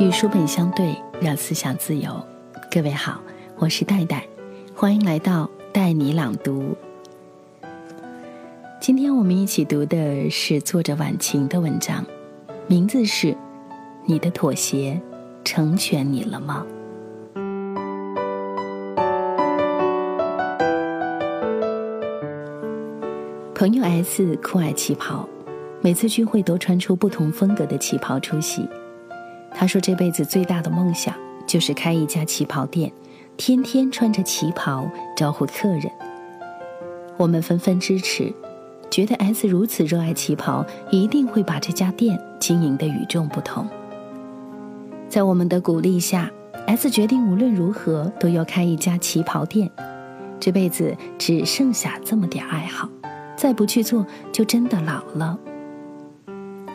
与书本相对，让思想自由。各位好，我是戴戴，欢迎来到带你朗读。今天我们一起读的是作者晚晴的文章，名字是《你的妥协成全你了吗》。朋友 S 酷爱旗袍，每次聚会都穿出不同风格的旗袍出席。他说：“这辈子最大的梦想就是开一家旗袍店，天天穿着旗袍招呼客人。”我们纷纷支持，觉得 S 如此热爱旗袍，一定会把这家店经营的与众不同。在我们的鼓励下，S 决定无论如何都要开一家旗袍店。这辈子只剩下这么点爱好，再不去做就真的老了。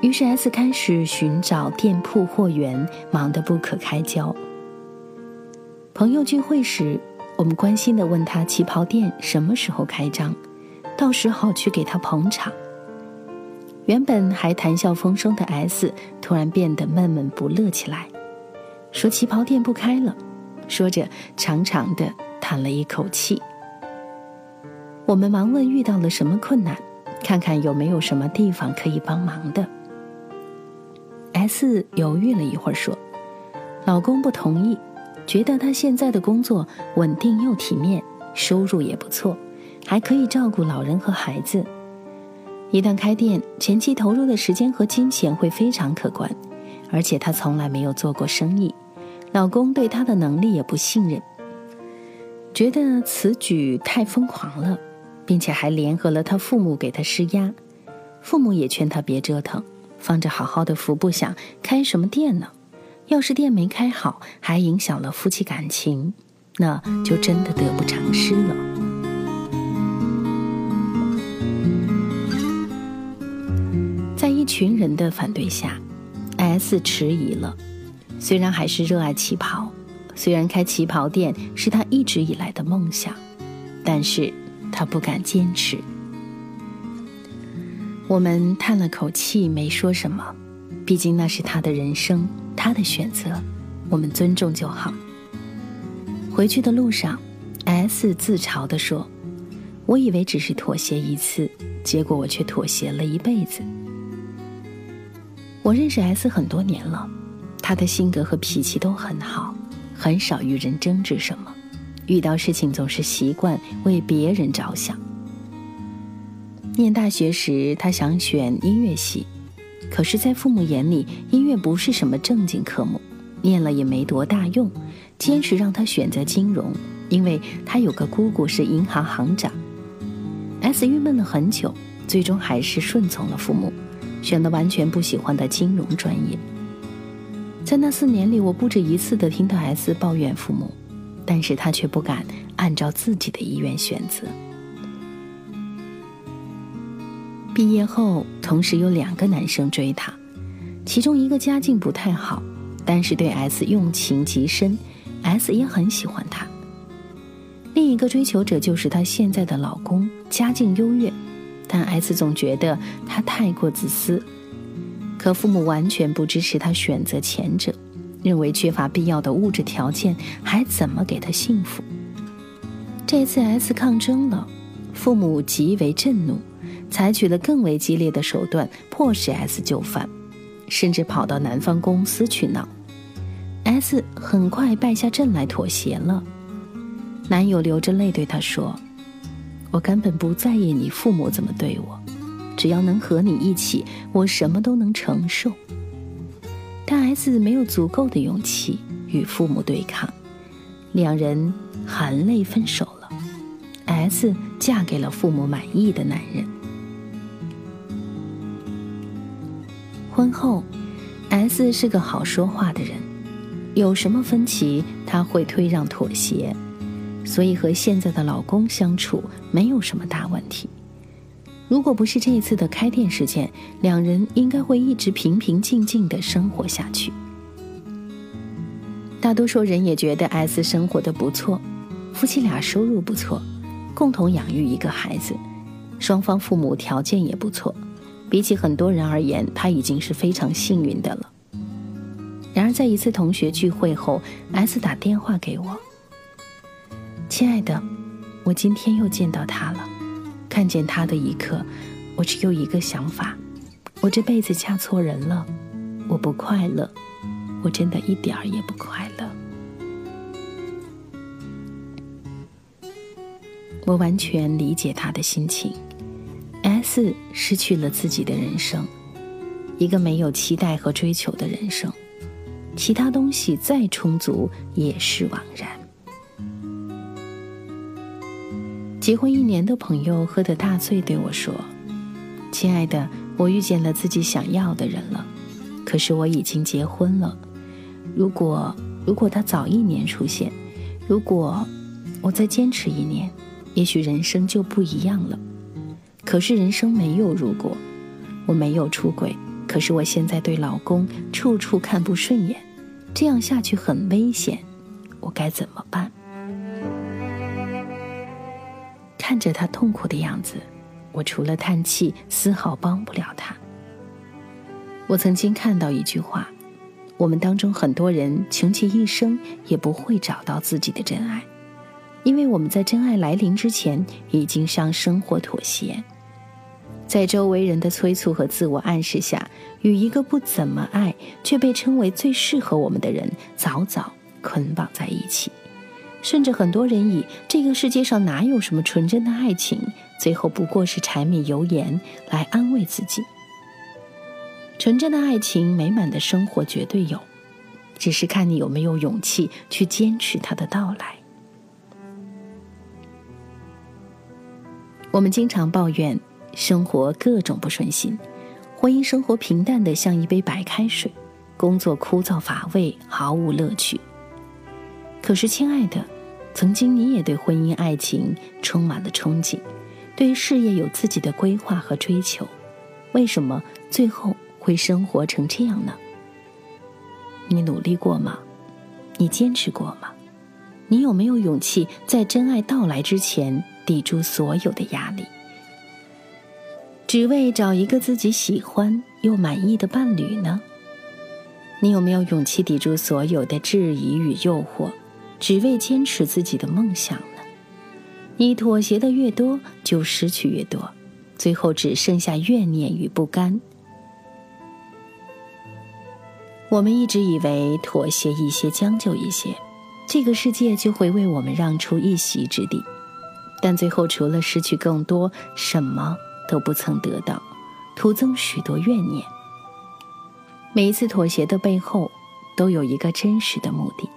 于是 S 开始寻找店铺货源，忙得不可开交。朋友聚会时，我们关心地问他旗袍店什么时候开张，到时好去给他捧场。原本还谈笑风生的 S 突然变得闷闷不乐起来，说旗袍店不开了，说着长长的叹了一口气。我们忙问遇到了什么困难，看看有没有什么地方可以帮忙的。S 犹豫了一会儿，说：“老公不同意，觉得他现在的工作稳定又体面，收入也不错，还可以照顾老人和孩子。一旦开店，前期投入的时间和金钱会非常可观，而且他从来没有做过生意，老公对他的能力也不信任，觉得此举太疯狂了，并且还联合了他父母给他施压，父母也劝他别折腾。”放着好好的福不想开什么店呢？要是店没开好，还影响了夫妻感情，那就真的得不偿失了。在一群人的反对下，S 迟疑了。虽然还是热爱旗袍，虽然开旗袍店是他一直以来的梦想，但是他不敢坚持。我们叹了口气，没说什么。毕竟那是他的人生，他的选择，我们尊重就好。回去的路上，S 自嘲地说：“我以为只是妥协一次，结果我却妥协了一辈子。”我认识 S 很多年了，他的性格和脾气都很好，很少与人争执什么，遇到事情总是习惯为别人着想。念大学时，他想选音乐系，可是，在父母眼里，音乐不是什么正经科目，念了也没多大用，坚持让他选择金融，因为他有个姑姑是银行行长。S 郁闷了很久，最终还是顺从了父母，选了完全不喜欢的金融专业。在那四年里，我不止一次的听到 S 抱怨父母，但是他却不敢按照自己的意愿选择。毕业后，同时有两个男生追她，其中一个家境不太好，但是对 S 用情极深，S 也很喜欢他。另一个追求者就是她现在的老公，家境优越，但 S 总觉得他太过自私。可父母完全不支持他选择前者，认为缺乏必要的物质条件，还怎么给他幸福？这次 S 抗争了，父母极为震怒。采取了更为激烈的手段，迫使 S 就范，甚至跑到男方公司去闹。S 很快败下阵来妥协了。男友流着泪对她说：“我根本不在意你父母怎么对我，只要能和你一起，我什么都能承受。”但 S 没有足够的勇气与父母对抗，两人含泪分手了。S 嫁给了父母满意的男人。婚后，S 是个好说话的人，有什么分歧他会退让妥协，所以和现在的老公相处没有什么大问题。如果不是这一次的开店事件，两人应该会一直平平静静的生活下去。大多数人也觉得 S 生活的不错，夫妻俩收入不错，共同养育一个孩子，双方父母条件也不错。比起很多人而言，他已经是非常幸运的了。然而在一次同学聚会后，S 打电话给我：“亲爱的，我今天又见到他了。看见他的一刻，我只有一个想法：我这辈子嫁错人了。我不快乐，我真的一点儿也不快乐。”我完全理解他的心情。S 失去了自己的人生，一个没有期待和追求的人生，其他东西再充足也是枉然。结婚一年的朋友喝得大醉，对我说：“亲爱的，我遇见了自己想要的人了，可是我已经结婚了。如果如果他早一年出现，如果我再坚持一年。”也许人生就不一样了，可是人生没有如果。我没有出轨，可是我现在对老公处处看不顺眼，这样下去很危险，我该怎么办？看着他痛苦的样子，我除了叹气，丝毫帮不了他。我曾经看到一句话：我们当中很多人穷其一生也不会找到自己的真爱。因为我们在真爱来临之前已经向生活妥协，在周围人的催促和自我暗示下，与一个不怎么爱却被称为最适合我们的人早早捆绑在一起，甚至很多人以这个世界上哪有什么纯真的爱情，最后不过是柴米油盐来安慰自己。纯真的爱情、美满的生活绝对有，只是看你有没有勇气去坚持它的到来。我们经常抱怨生活各种不顺心，婚姻生活平淡的像一杯白开水，工作枯燥乏味，毫无乐趣。可是，亲爱的，曾经你也对婚姻爱情充满了憧憬，对事业有自己的规划和追求，为什么最后会生活成这样呢？你努力过吗？你坚持过吗？你有没有勇气在真爱到来之前？抵住所有的压力，只为找一个自己喜欢又满意的伴侣呢？你有没有勇气抵住所有的质疑与诱惑，只为坚持自己的梦想呢？你妥协的越多，就失去越多，最后只剩下怨念与不甘。我们一直以为妥协一些，将就一些，这个世界就会为我们让出一席之地。但最后，除了失去更多，什么都不曾得到，徒增许多怨念。每一次妥协的背后，都有一个真实的目的，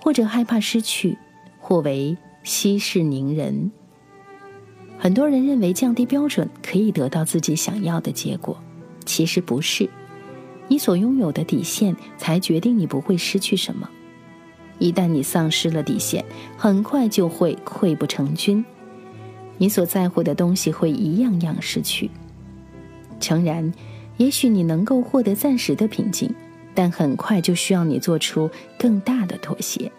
或者害怕失去，或为息事宁人。很多人认为降低标准可以得到自己想要的结果，其实不是。你所拥有的底线，才决定你不会失去什么。一旦你丧失了底线，很快就会溃不成军。你所在乎的东西会一样样失去。诚然，也许你能够获得暂时的平静，但很快就需要你做出更大的妥协，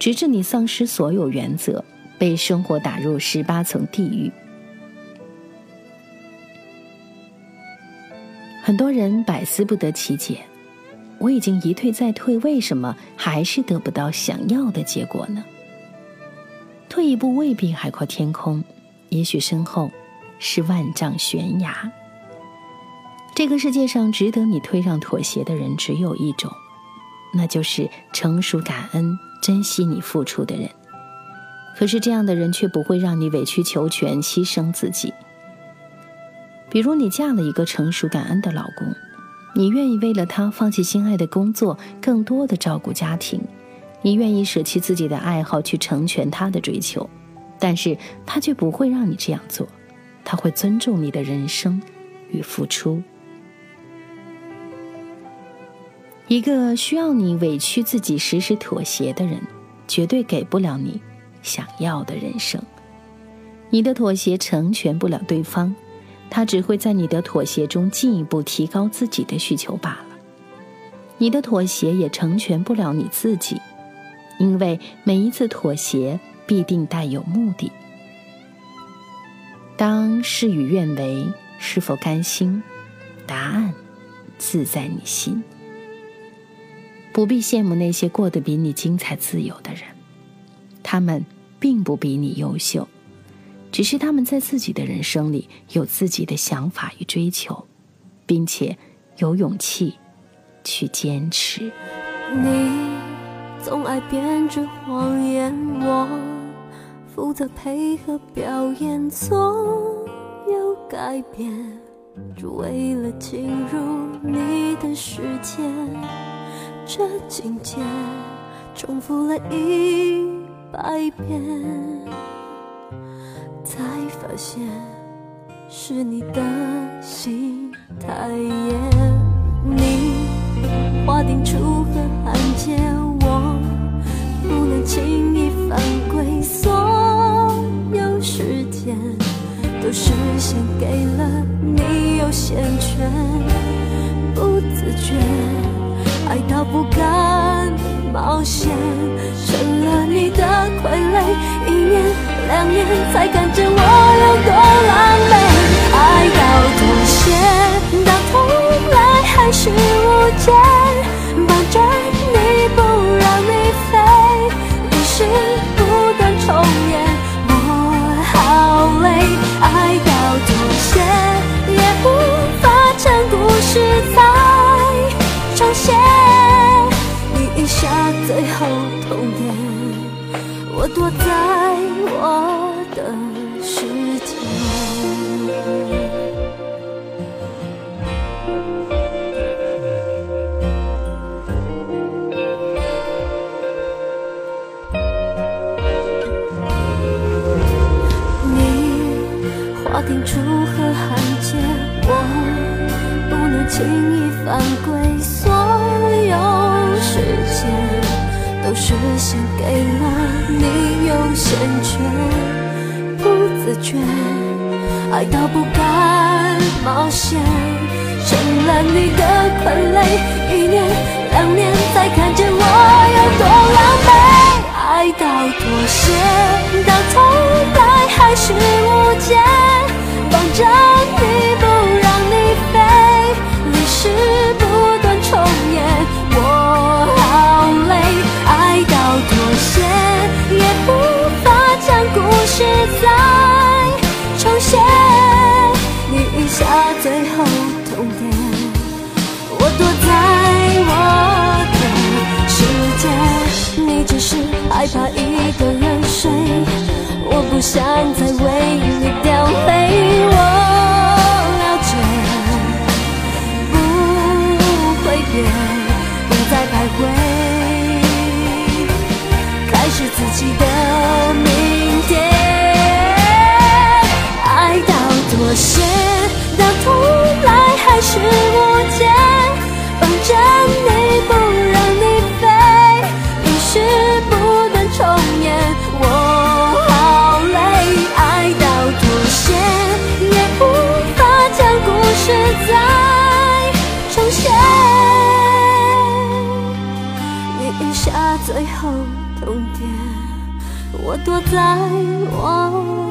直至你丧失所有原则，被生活打入十八层地狱。很多人百思不得其解。我已经一退再退，为什么还是得不到想要的结果呢？退一步未必海阔天空，也许身后是万丈悬崖。这个世界上值得你退让妥协的人只有一种，那就是成熟、感恩、珍惜你付出的人。可是这样的人却不会让你委曲求全、牺牲自己。比如你嫁了一个成熟、感恩的老公。你愿意为了他放弃心爱的工作，更多的照顾家庭；你愿意舍弃自己的爱好去成全他的追求，但是他却不会让你这样做，他会尊重你的人生与付出。一个需要你委屈自己、时时妥协的人，绝对给不了你想要的人生。你的妥协成全不了对方。他只会在你的妥协中进一步提高自己的需求罢了。你的妥协也成全不了你自己，因为每一次妥协必定带有目的。当事与愿违，是否甘心？答案自在你心。不必羡慕那些过得比你精彩自由的人，他们并不比你优秀，只是他们在自己的人生里有自己的想法与追求，并且有勇气去坚持。你总爱编织谎言，我负责配合表演，总有改变，只为了进入你的世界。这情节重复了一百遍，才发现是你的心太野。你划定出献给了你优先权，不自觉。爱到不敢冒险，成了你的傀儡。一年两年才看见我有多狼狈。爱到是轻易犯规，所有时间。都是献给了你优先权，不自觉爱到不敢冒险，成了你的傀儡。一年两年才看见我有多狼狈，爱到妥协，到头来还是怕一个人睡，我不想再为你掉泪，我了解，不会变，不再徘徊。是自己的明天，爱到妥协，到头来还是我我躲在我。